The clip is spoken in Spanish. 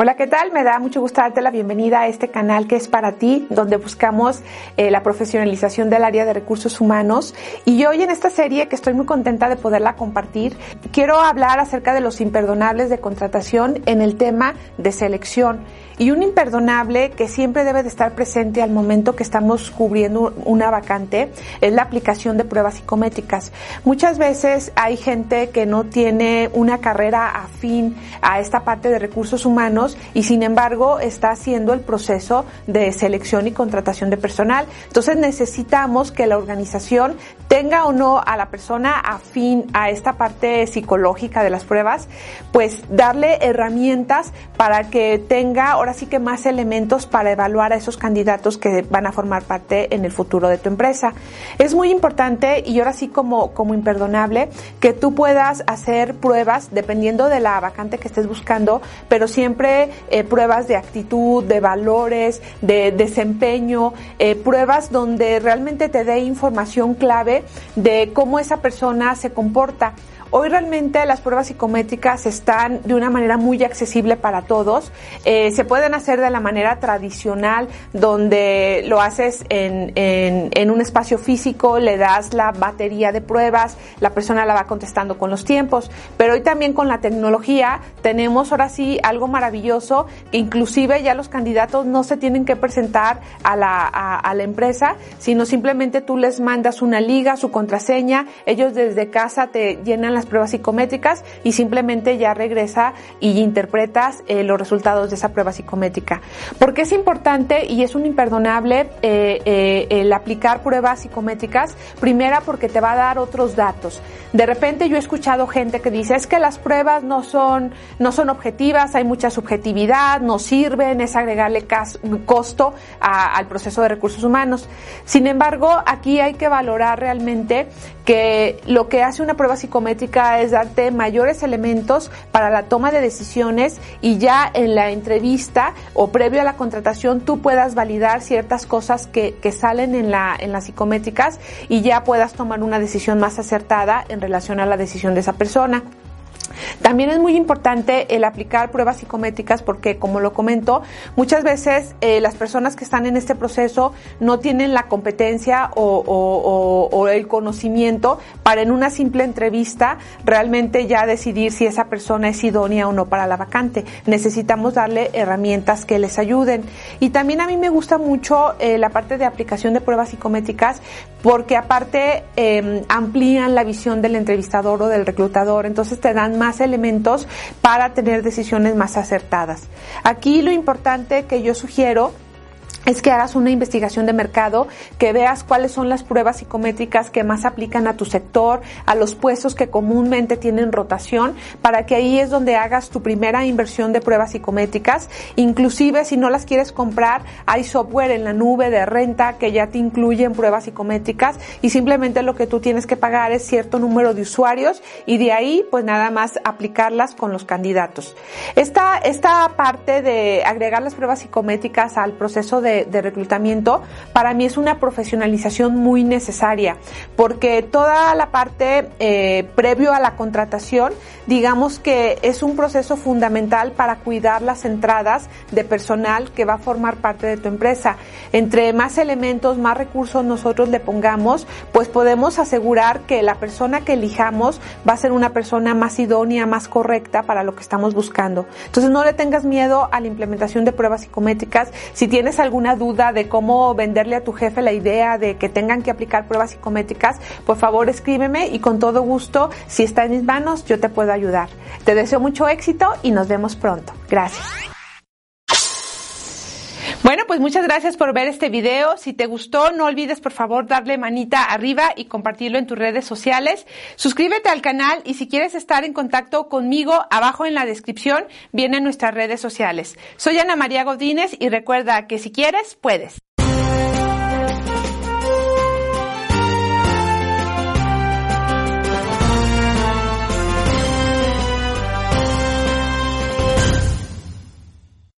Hola, ¿qué tal? Me da mucho gusto darte la bienvenida a este canal que es para ti, donde buscamos eh, la profesionalización del área de recursos humanos. Y hoy en esta serie, que estoy muy contenta de poderla compartir, quiero hablar acerca de los imperdonables de contratación en el tema de selección. Y un imperdonable que siempre debe de estar presente al momento que estamos cubriendo una vacante es la aplicación de pruebas psicométricas. Muchas veces hay gente que no tiene una carrera afín a esta parte de recursos humanos y sin embargo está haciendo el proceso de selección y contratación de personal. Entonces necesitamos que la organización tenga o no a la persona afín a esta parte psicológica de las pruebas, pues darle herramientas para que tenga ahora sí que más elementos para evaluar a esos candidatos que van a formar parte en el futuro de tu empresa. Es muy importante y ahora sí como, como imperdonable que tú puedas hacer pruebas dependiendo de la vacante que estés buscando, pero siempre eh, pruebas de actitud, de valores, de desempeño, eh, pruebas donde realmente te dé información clave de cómo esa persona se comporta. Hoy realmente las pruebas psicométricas están de una manera muy accesible para todos. Eh, se pueden hacer de la manera tradicional, donde lo haces en, en, un espacio físico, le das la batería de pruebas, la persona la va contestando con los tiempos. Pero hoy también con la tecnología tenemos ahora sí algo maravilloso, que inclusive ya los candidatos no se tienen que presentar a la, a la empresa, sino simplemente tú les mandas una liga, su contraseña, ellos desde casa te llenan las pruebas psicométricas y simplemente ya regresa y interpretas eh, los resultados de esa prueba psicométrica. Porque es importante y es un imperdonable eh, eh, el aplicar pruebas psicométricas? Primera porque te va a dar otros datos. De repente yo he escuchado gente que dice es que las pruebas no son, no son objetivas, hay mucha subjetividad, no sirven, es agregarle costo al proceso de recursos humanos. Sin embargo, aquí hay que valorar realmente que lo que hace una prueba psicométrica es darte mayores elementos para la toma de decisiones y ya en la entrevista o previo a la contratación tú puedas validar ciertas cosas que, que salen en, la, en las psicométricas y ya puedas tomar una decisión más acertada en relación a la decisión de esa persona. También es muy importante el aplicar pruebas psicométricas porque, como lo comento, muchas veces eh, las personas que están en este proceso no tienen la competencia o, el conocimiento para en una simple entrevista realmente ya decidir si esa persona es idónea o no para la vacante. Necesitamos darle herramientas que les ayuden. Y también a mí me gusta mucho eh, la parte de aplicación de pruebas psicométricas porque aparte em, amplían la visión del entrevistador o del reclutador, entonces te dan más elementos para tener decisiones más acertadas. Aquí lo importante que yo sugiero es que hagas una investigación de mercado, que veas cuáles son las pruebas psicométricas que más aplican a tu sector, a los puestos que comúnmente tienen rotación, para que ahí es donde hagas tu primera inversión de pruebas psicométricas. Inclusive si no las quieres comprar, hay software en la nube de renta que ya te incluyen pruebas psicométricas y simplemente lo que tú tienes que pagar es cierto número de usuarios y de ahí pues nada más aplicarlas con los candidatos. Esta, esta parte de agregar las pruebas psicométricas al proceso de de, reclutamiento, para mí es una profesionalización muy necesaria, porque toda la parte eh, previo a la contratación, digamos que es un proceso fundamental para cuidar las entradas de personal que va a formar parte de tu empresa. Entre más elementos, más recursos nosotros le pongamos, pues podemos asegurar que la persona que elijamos va a ser una persona más idónea, más correcta para lo que estamos buscando. Entonces no le tengas miedo a la implementación de pruebas psicométricas. Si tienes duda de cómo venderle a tu jefe la idea de que tengan que aplicar pruebas psicométricas, por favor escríbeme y con todo gusto, si está en mis manos, yo te puedo ayudar. Te deseo mucho éxito y nos vemos pronto. Gracias. Bueno, pues muchas gracias por ver este video. Si te gustó, no olvides por favor darle manita arriba y compartirlo en tus redes sociales. Suscríbete al canal y si quieres estar en contacto conmigo, abajo en la descripción vienen nuestras redes sociales. Soy Ana María Godínez y recuerda que si quieres, puedes.